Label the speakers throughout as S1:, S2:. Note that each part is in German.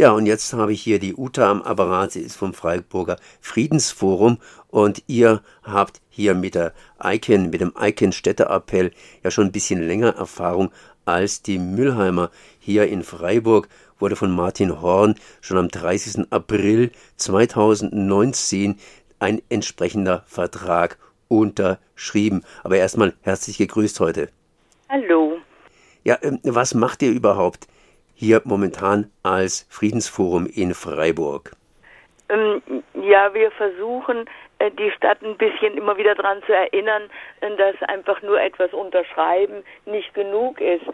S1: Ja, und jetzt habe ich hier die Uta am Apparat. Sie ist vom Freiburger Friedensforum und ihr habt hier mit der Icon, mit dem Icon Städteappell ja schon ein bisschen länger Erfahrung als die Müllheimer. Hier in Freiburg wurde von Martin Horn schon am 30. April 2019 ein entsprechender Vertrag unterschrieben. Aber erstmal herzlich gegrüßt heute.
S2: Hallo.
S1: Ja, ähm, was macht ihr überhaupt hier momentan als Friedensforum in Freiburg?
S2: Ähm, ja, wir versuchen, äh, die Stadt ein bisschen immer wieder daran zu erinnern, äh, dass einfach nur etwas unterschreiben nicht genug ist.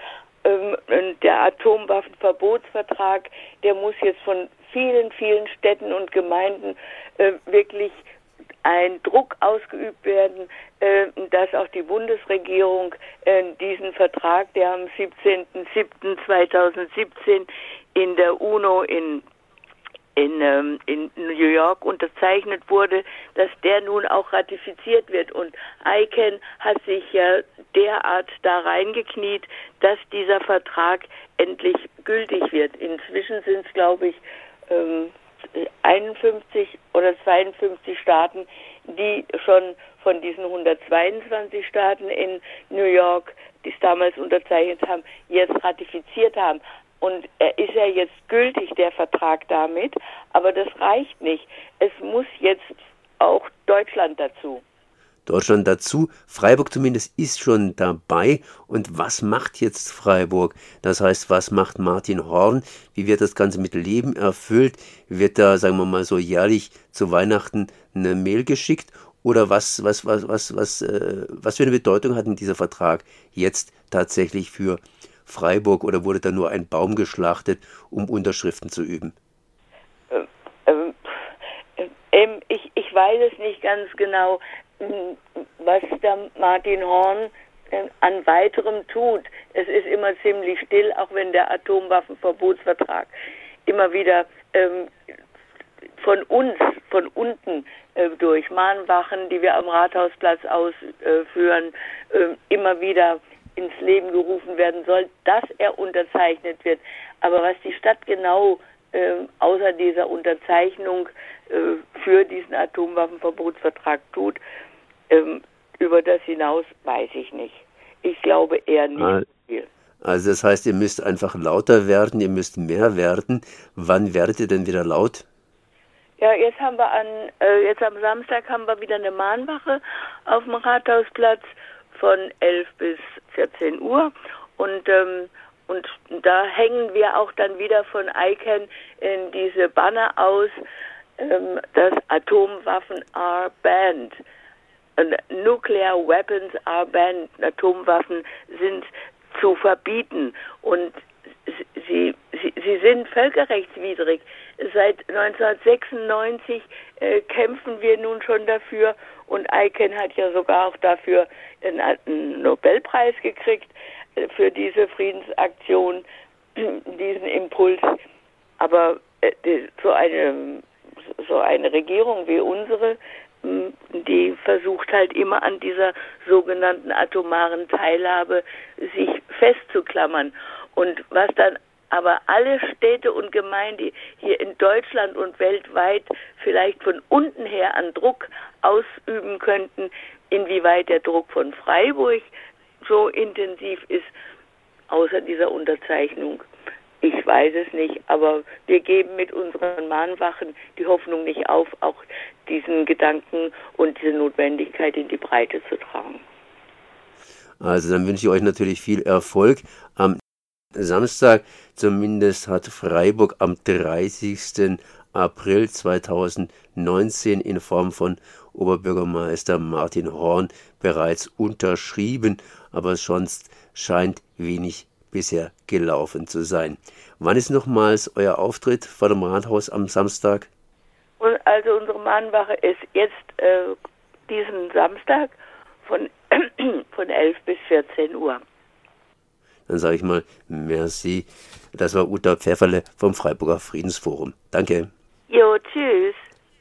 S2: Ähm, der Atomwaffenverbotsvertrag, der muss jetzt von vielen, vielen Städten und Gemeinden äh, wirklich ein Druck ausgeübt werden, äh, dass auch die Bundesregierung äh, diesen Vertrag, der am 17.07.2017 in der UNO in in, ähm, in New York unterzeichnet wurde, dass der nun auch ratifiziert wird. Und ICANN hat sich ja derart da reingekniet, dass dieser Vertrag endlich gültig wird. Inzwischen sind es, glaube ich, ähm, 51 oder 52 Staaten, die schon von diesen 122 Staaten in New York, die es damals unterzeichnet haben, jetzt ratifiziert haben. Und er ist ja jetzt gültig, der Vertrag damit, aber das reicht nicht. Es muss jetzt auch Deutschland dazu.
S1: Deutschland dazu. Freiburg zumindest ist schon dabei. Und was macht jetzt Freiburg? Das heißt, was macht Martin Horn? Wie wird das Ganze mit Leben erfüllt? Wird da, sagen wir mal so, jährlich zu Weihnachten eine Mail geschickt? Oder was, was, was, was, was, äh, was für eine Bedeutung hat denn dieser Vertrag jetzt tatsächlich für Freiburg? Oder wurde da nur ein Baum geschlachtet, um Unterschriften zu üben?
S2: Ähm, ähm, ähm ich, ich weiß es nicht ganz genau was der Martin Horn äh, an weiterem tut. Es ist immer ziemlich still, auch wenn der Atomwaffenverbotsvertrag immer wieder ähm, von uns, von unten äh, durch Mahnwachen, die wir am Rathausplatz ausführen, äh, immer wieder ins Leben gerufen werden soll, dass er unterzeichnet wird. Aber was die Stadt genau äh, außer dieser Unterzeichnung äh, für diesen Atomwaffenverbotsvertrag tut, ähm, über das hinaus weiß ich nicht. Ich glaube eher nicht viel.
S1: Also das heißt, ihr müsst einfach lauter werden, ihr müsst mehr werden. Wann werdet ihr denn wieder laut?
S2: Ja, jetzt haben wir an, äh, jetzt am Samstag haben wir wieder eine Mahnwache auf dem Rathausplatz von 11 bis 14 Uhr und ähm, und da hängen wir auch dann wieder von ICANN in diese Banner aus, ähm, dass Atomwaffen are banned. Nuclear Weapons are banned. Atomwaffen sind zu verbieten und sie, sie, sie sind völkerrechtswidrig. Seit 1996 äh, kämpfen wir nun schon dafür und ICANN hat ja sogar auch dafür einen, einen Nobelpreis gekriegt für diese Friedensaktion, diesen Impuls. Aber äh, so eine so eine Regierung wie unsere die versucht halt immer an dieser sogenannten atomaren Teilhabe sich festzuklammern. Und was dann aber alle Städte und Gemeinden hier in Deutschland und weltweit vielleicht von unten her an Druck ausüben könnten, inwieweit der Druck von Freiburg so intensiv ist, außer dieser Unterzeichnung. Ich weiß es nicht, aber wir geben mit unseren Mahnwachen die Hoffnung nicht auf, auch diesen Gedanken und diese Notwendigkeit in die Breite zu tragen.
S1: Also dann wünsche ich euch natürlich viel Erfolg. Am Samstag zumindest hat Freiburg am 30. April 2019 in Form von Oberbürgermeister Martin Horn bereits unterschrieben, aber sonst scheint wenig bisher gelaufen zu sein. Wann ist nochmals euer Auftritt vor dem Rathaus am Samstag?
S2: Also unsere Mahnwache ist jetzt äh, diesen Samstag von, von 11 bis 14 Uhr.
S1: Dann sage ich mal merci. Das war Uta Pfefferle vom Freiburger Friedensforum. Danke.
S2: your Jews